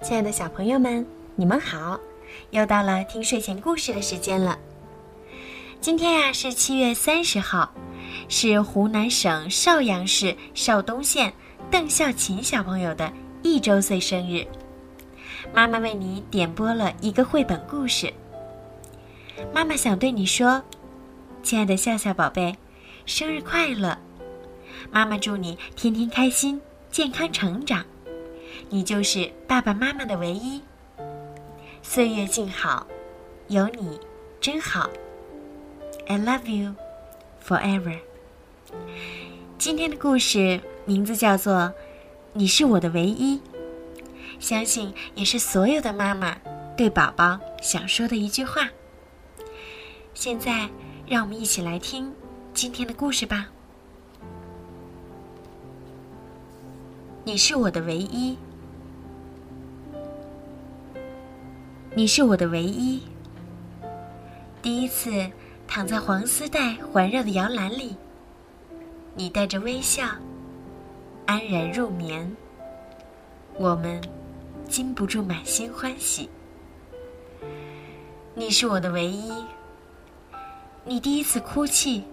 亲爱的小朋友们，你们好！又到了听睡前故事的时间了。今天呀是七月三十号，是湖南省邵阳市邵东县邓孝琴小朋友的一周岁生日。妈妈为你点播了一个绘本故事。妈妈想对你说，亲爱的笑笑宝贝，生日快乐！妈妈祝你天天开心，健康成长。你就是爸爸妈妈的唯一。岁月静好，有你真好。I love you forever。今天的故事名字叫做《你是我的唯一》，相信也是所有的妈妈对宝宝想说的一句话。现在，让我们一起来听今天的故事吧。你是我的唯一。你是我的唯一。第一次躺在黄丝带环绕的摇篮里，你带着微笑，安然入眠。我们禁不住满心欢喜。你是我的唯一。你第一次哭泣，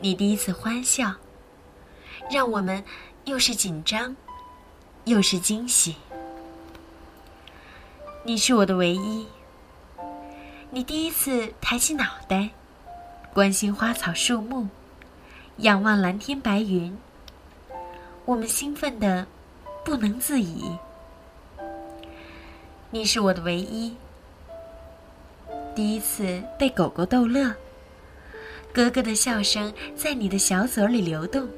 你第一次欢笑，让我们又是紧张，又是惊喜。你是我的唯一。你第一次抬起脑袋，关心花草树木，仰望蓝天白云，我们兴奋的不能自已。你是我的唯一。第一次被狗狗逗乐，咯咯的笑声在你的小嘴里流动，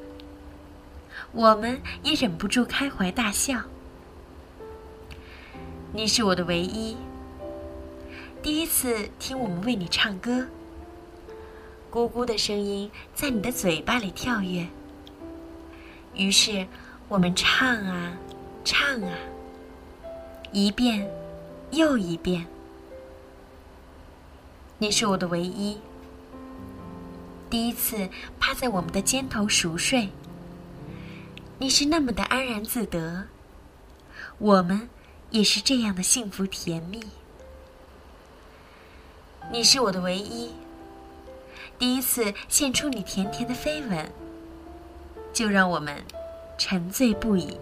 我们也忍不住开怀大笑。你是我的唯一。第一次听我们为你唱歌，咕咕的声音在你的嘴巴里跳跃。于是我们唱啊，唱啊，一遍又一遍。你是我的唯一。第一次趴在我们的肩头熟睡，你是那么的安然自得。我们。也是这样的幸福甜蜜。你是我的唯一。第一次献出你甜甜的飞吻，就让我们沉醉不已。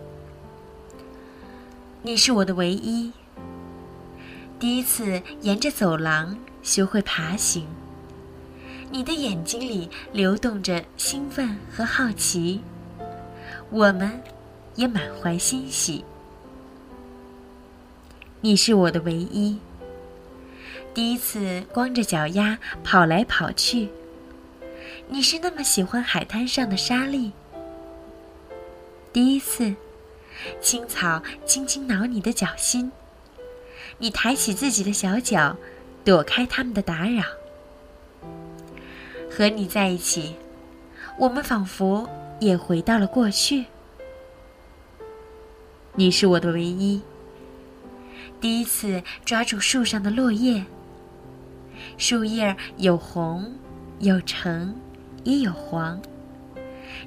你是我的唯一。第一次沿着走廊学会爬行，你的眼睛里流动着兴奋和好奇，我们也满怀欣喜。你是我的唯一。第一次光着脚丫跑来跑去，你是那么喜欢海滩上的沙粒。第一次，青草轻轻挠你的脚心，你抬起自己的小脚，躲开他们的打扰。和你在一起，我们仿佛也回到了过去。你是我的唯一。第一次抓住树上的落叶，树叶有红，有橙，也有黄。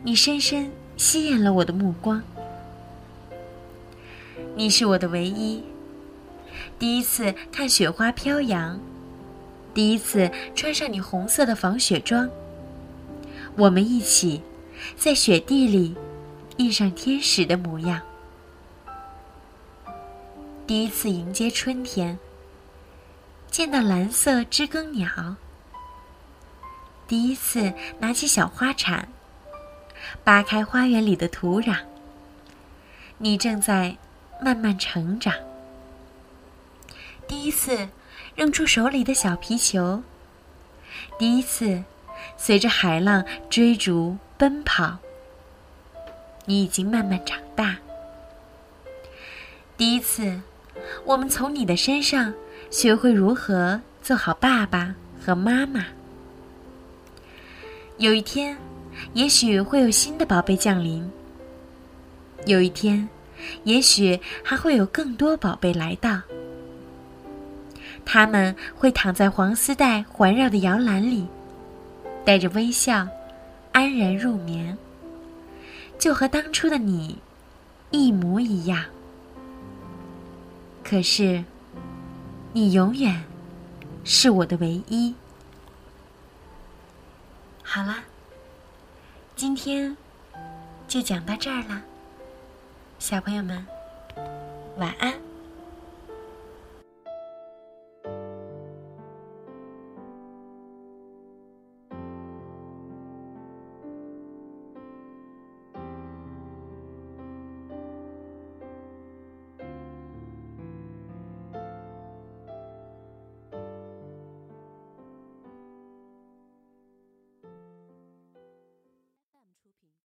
你深深吸引了我的目光。你是我的唯一。第一次看雪花飘扬，第一次穿上你红色的防雪装。我们一起在雪地里印上天使的模样。第一次迎接春天，见到蓝色知更鸟。第一次拿起小花铲，扒开花园里的土壤。你正在慢慢成长。第一次扔出手里的小皮球。第一次随着海浪追逐奔跑。你已经慢慢长大。第一次。我们从你的身上学会如何做好爸爸和妈妈。有一天，也许会有新的宝贝降临。有一天，也许还会有更多宝贝来到。他们会躺在黄丝带环绕的摇篮里，带着微笑，安然入眠，就和当初的你一模一样。可是，你永远是我的唯一。好了，今天就讲到这儿了，小朋友们，晚安。